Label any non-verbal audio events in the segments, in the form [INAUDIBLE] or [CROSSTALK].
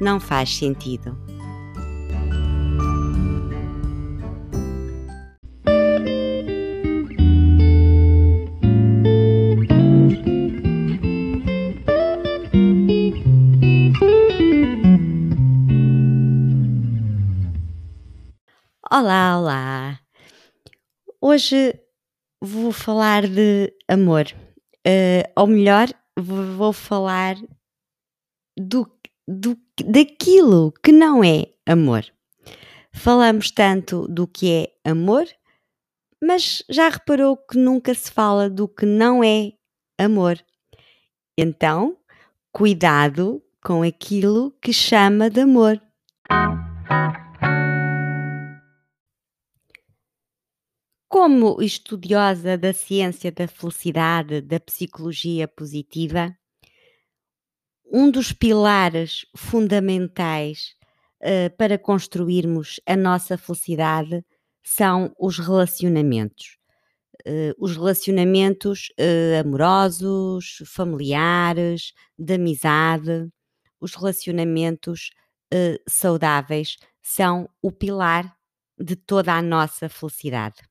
não faz sentido. Olá, olá! Hoje vou falar de amor, uh, ou melhor, vou falar do, do, daquilo que não é amor. Falamos tanto do que é amor, mas já reparou que nunca se fala do que não é amor. Então, cuidado com aquilo que chama de amor. Como estudiosa da ciência da felicidade, da psicologia positiva, um dos pilares fundamentais uh, para construirmos a nossa felicidade são os relacionamentos. Uh, os relacionamentos uh, amorosos, familiares, de amizade, os relacionamentos saudáveis são o pilar de toda a nossa felicidade.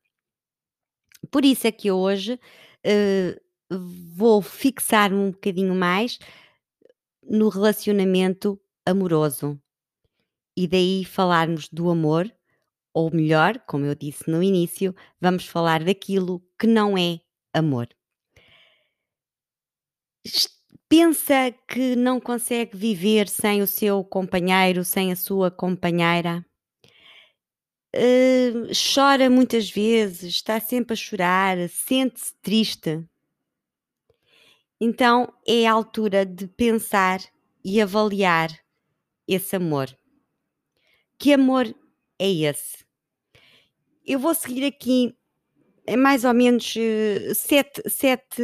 Por isso é que hoje vou fixar-me um bocadinho mais no relacionamento amoroso e daí falarmos do amor, ou melhor, como eu disse no início, vamos falar daquilo que não é amor. Pensa que não consegue viver sem o seu companheiro, sem a sua companheira? Hã, chora muitas vezes, está sempre a chorar, sente-se triste. Então é a altura de pensar e avaliar esse amor. Que amor é esse? Eu vou seguir aqui é mais ou menos uh, sete, sete,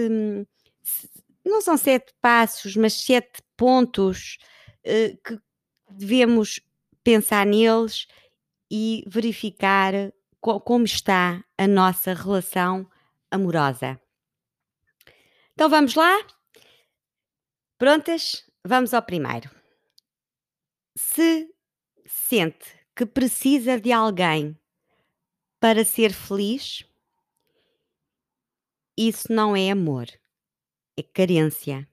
não são sete passos, mas sete pontos uh, que devemos pensar neles e verificar co como está a nossa relação amorosa. Então vamos lá? Prontas? Vamos ao primeiro. Se sente que precisa de alguém para ser feliz, isso não é amor, é carência.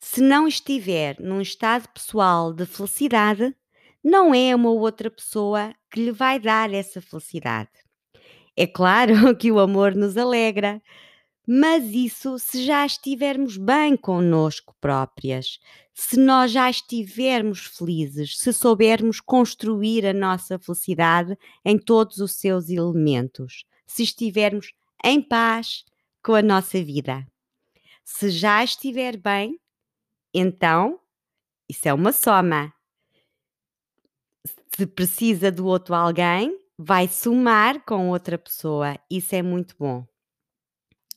Se não estiver num estado pessoal de felicidade, não é uma outra pessoa que lhe vai dar essa felicidade. É claro [LAUGHS] que o amor nos alegra, mas isso se já estivermos bem connosco próprias, se nós já estivermos felizes, se soubermos construir a nossa felicidade em todos os seus elementos, se estivermos em paz com a nossa vida. Se já estiver bem, então isso é uma soma se precisa do outro alguém, vai somar com outra pessoa. Isso é muito bom.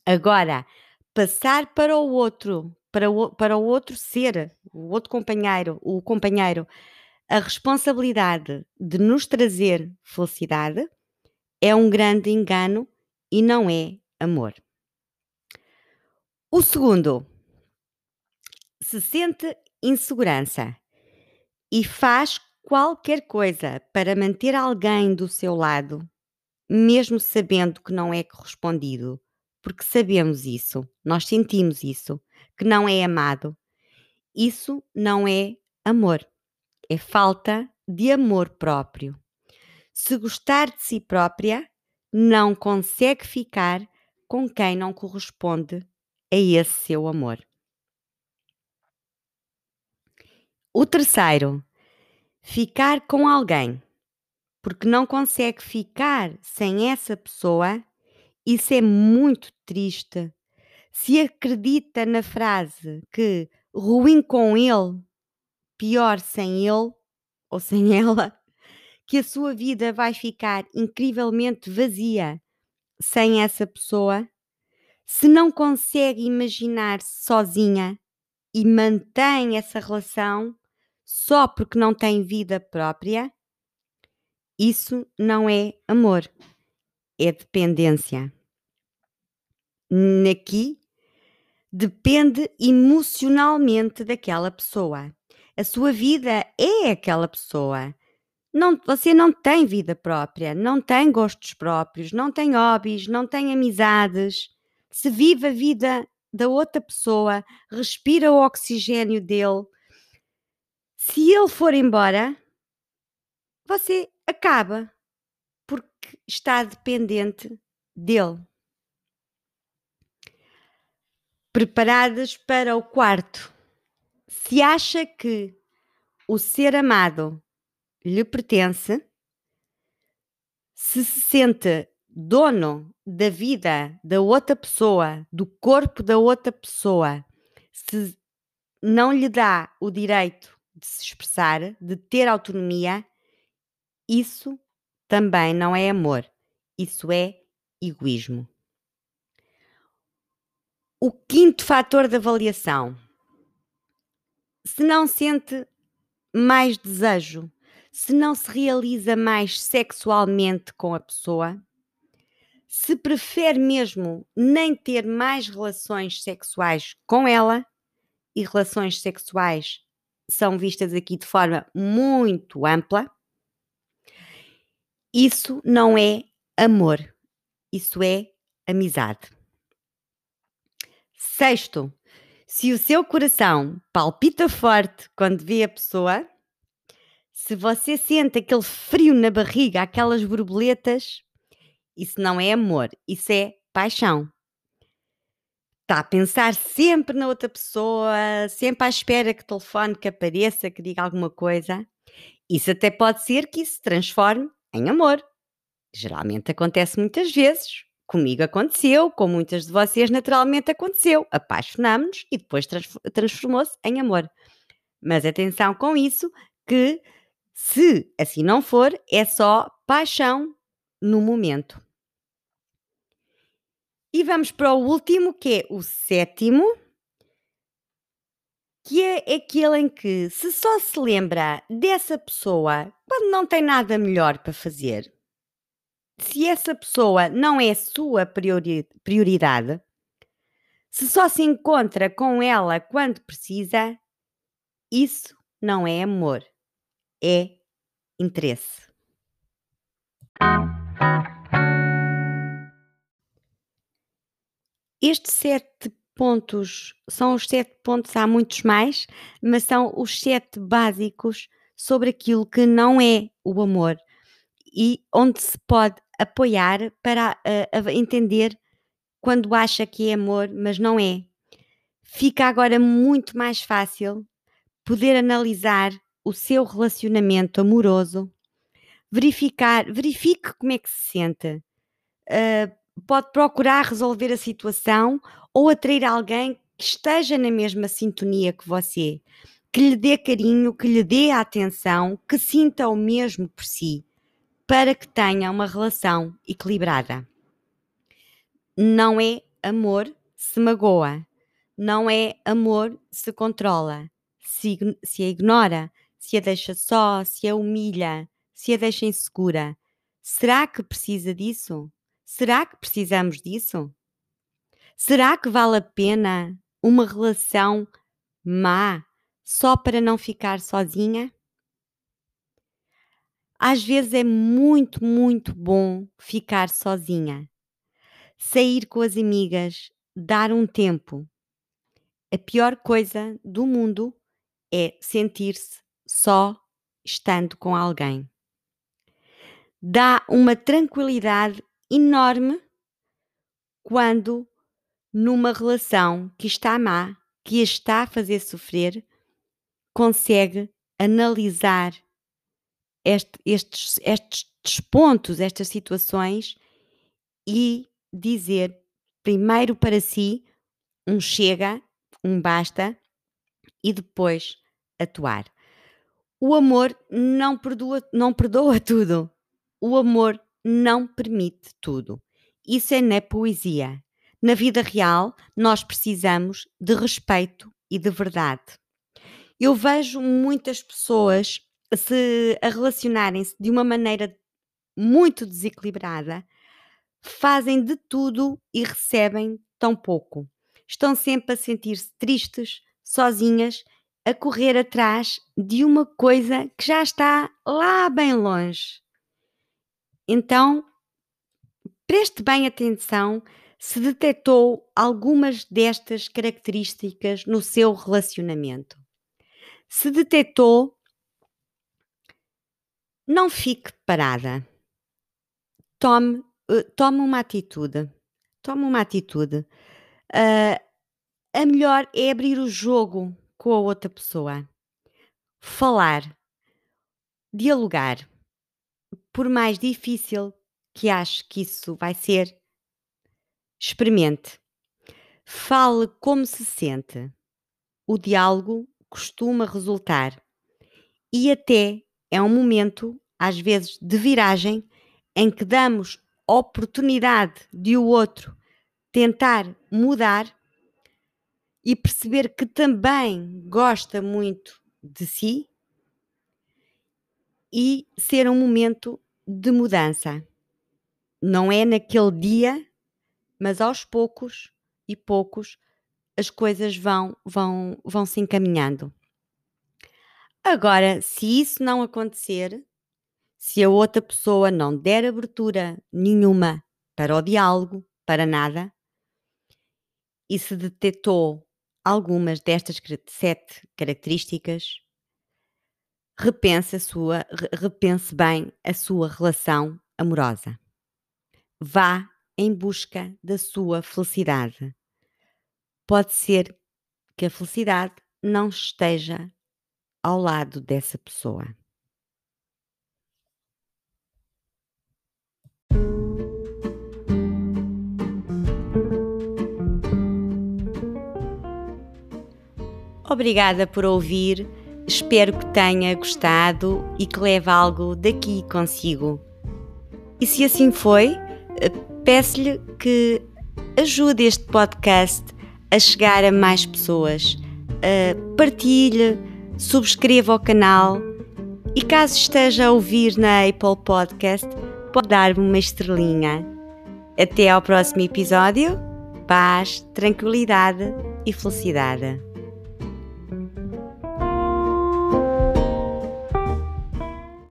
Agora, passar para o outro, para o, para o outro ser, o outro companheiro, o companheiro, a responsabilidade de nos trazer felicidade é um grande engano e não é amor. O segundo, se sente insegurança e faz qualquer coisa para manter alguém do seu lado, mesmo sabendo que não é correspondido, porque sabemos isso, nós sentimos isso, que não é amado, isso não é amor, é falta de amor próprio. Se gostar de si própria, não consegue ficar com quem não corresponde a esse seu amor. O terceiro, ficar com alguém porque não consegue ficar sem essa pessoa, isso é muito triste. Se acredita na frase que ruim com ele, pior sem ele ou sem [LAUGHS] ela, que a sua vida vai ficar incrivelmente vazia sem essa pessoa, se não consegue imaginar-se sozinha e mantém essa relação só porque não tem vida própria, isso não é amor, é dependência. Aqui depende emocionalmente daquela pessoa. A sua vida é aquela pessoa. Não, você não tem vida própria, não tem gostos próprios, não tem hobbies, não tem amizades. Se vive a vida da outra pessoa, respira o oxigênio dele. Se ele for embora, você acaba porque está dependente dele. Preparadas para o quarto. Se acha que o ser amado lhe pertence, se se sente dono da vida da outra pessoa, do corpo da outra pessoa, se não lhe dá o direito de se expressar, de ter autonomia, isso também não é amor, isso é egoísmo. O quinto fator de avaliação. Se não sente mais desejo, se não se realiza mais sexualmente com a pessoa, se prefere mesmo nem ter mais relações sexuais com ela, e relações sexuais são vistas aqui de forma muito ampla, isso não é amor, isso é amizade. Sexto, se o seu coração palpita forte quando vê a pessoa, se você sente aquele frio na barriga, aquelas borboletas, isso não é amor, isso é paixão. Está a pensar sempre na outra pessoa, sempre à espera que telefone, que apareça, que diga alguma coisa. Isso até pode ser que isso se transforme em amor. Geralmente acontece muitas vezes. Comigo aconteceu, com muitas de vocês naturalmente aconteceu. Apaixonámos-nos e depois transformou-se em amor. Mas atenção com isso, que se assim não for, é só paixão no momento. E vamos para o último, que é o sétimo, que é aquele em que se só se lembra dessa pessoa quando não tem nada melhor para fazer se essa pessoa não é sua priori prioridade, se só se encontra com ela quando precisa, isso não é amor, é interesse. Estes sete pontos são os sete pontos, há muitos mais, mas são os sete básicos sobre aquilo que não é o amor e onde se pode apoiar para uh, entender quando acha que é amor, mas não é. Fica agora muito mais fácil poder analisar o seu relacionamento amoroso, verificar, verifique como é que se sente. Uh, pode procurar resolver a situação ou atrair alguém que esteja na mesma sintonia que você, que lhe dê carinho, que lhe dê atenção, que sinta o mesmo por si para que tenha uma relação equilibrada. Não é amor se magoa, não é amor se controla, se, se a ignora, se a deixa só, se a humilha, se a deixa insegura. Será que precisa disso? Será que precisamos disso? Será que vale a pena uma relação má só para não ficar sozinha? Às vezes é muito, muito bom ficar sozinha, sair com as amigas, dar um tempo. A pior coisa do mundo é sentir-se só estando com alguém. Dá uma tranquilidade enorme quando numa relação que está má, que a está a fazer sofrer, consegue analisar este, estes, estes pontos, estas situações e dizer primeiro para si um chega, um basta e depois atuar. O amor não perdoa, não perdoa tudo. O amor não permite tudo. Isso é na poesia. Na vida real, nós precisamos de respeito e de verdade. Eu vejo muitas pessoas se a relacionarem-se de uma maneira muito desequilibrada, fazem de tudo e recebem tão pouco. Estão sempre a sentir-se tristes, sozinhas, a correr atrás de uma coisa que já está lá bem longe. Então, preste bem atenção se detectou algumas destas características no seu relacionamento. Se detectou, não fique parada. Tome, uh, tome uma atitude. Tome uma atitude. Uh, a melhor é abrir o jogo com a outra pessoa. Falar. Dialogar. Por mais difícil que ache que isso vai ser, experimente. Fale como se sente. O diálogo costuma resultar. E até é um momento, às vezes, de viragem em que damos oportunidade de o outro tentar mudar e perceber que também gosta muito de si e ser um momento de mudança. Não é naquele dia, mas aos poucos e poucos as coisas vão vão vão se encaminhando. Agora, se isso não acontecer, se a outra pessoa não der abertura nenhuma para o diálogo, para nada, e se detectou algumas destas sete características, repense, a sua, repense bem a sua relação amorosa. Vá em busca da sua felicidade. Pode ser que a felicidade não esteja ao lado dessa pessoa. Obrigada por ouvir. Espero que tenha gostado e que leve algo daqui consigo. E se assim foi, eh, peço-lhe que ajude este podcast a chegar a mais pessoas. Uh, partilhe, subscreva o canal e caso esteja a ouvir na Apple Podcast, pode dar-me uma estrelinha. Até ao próximo episódio. Paz, tranquilidade e felicidade.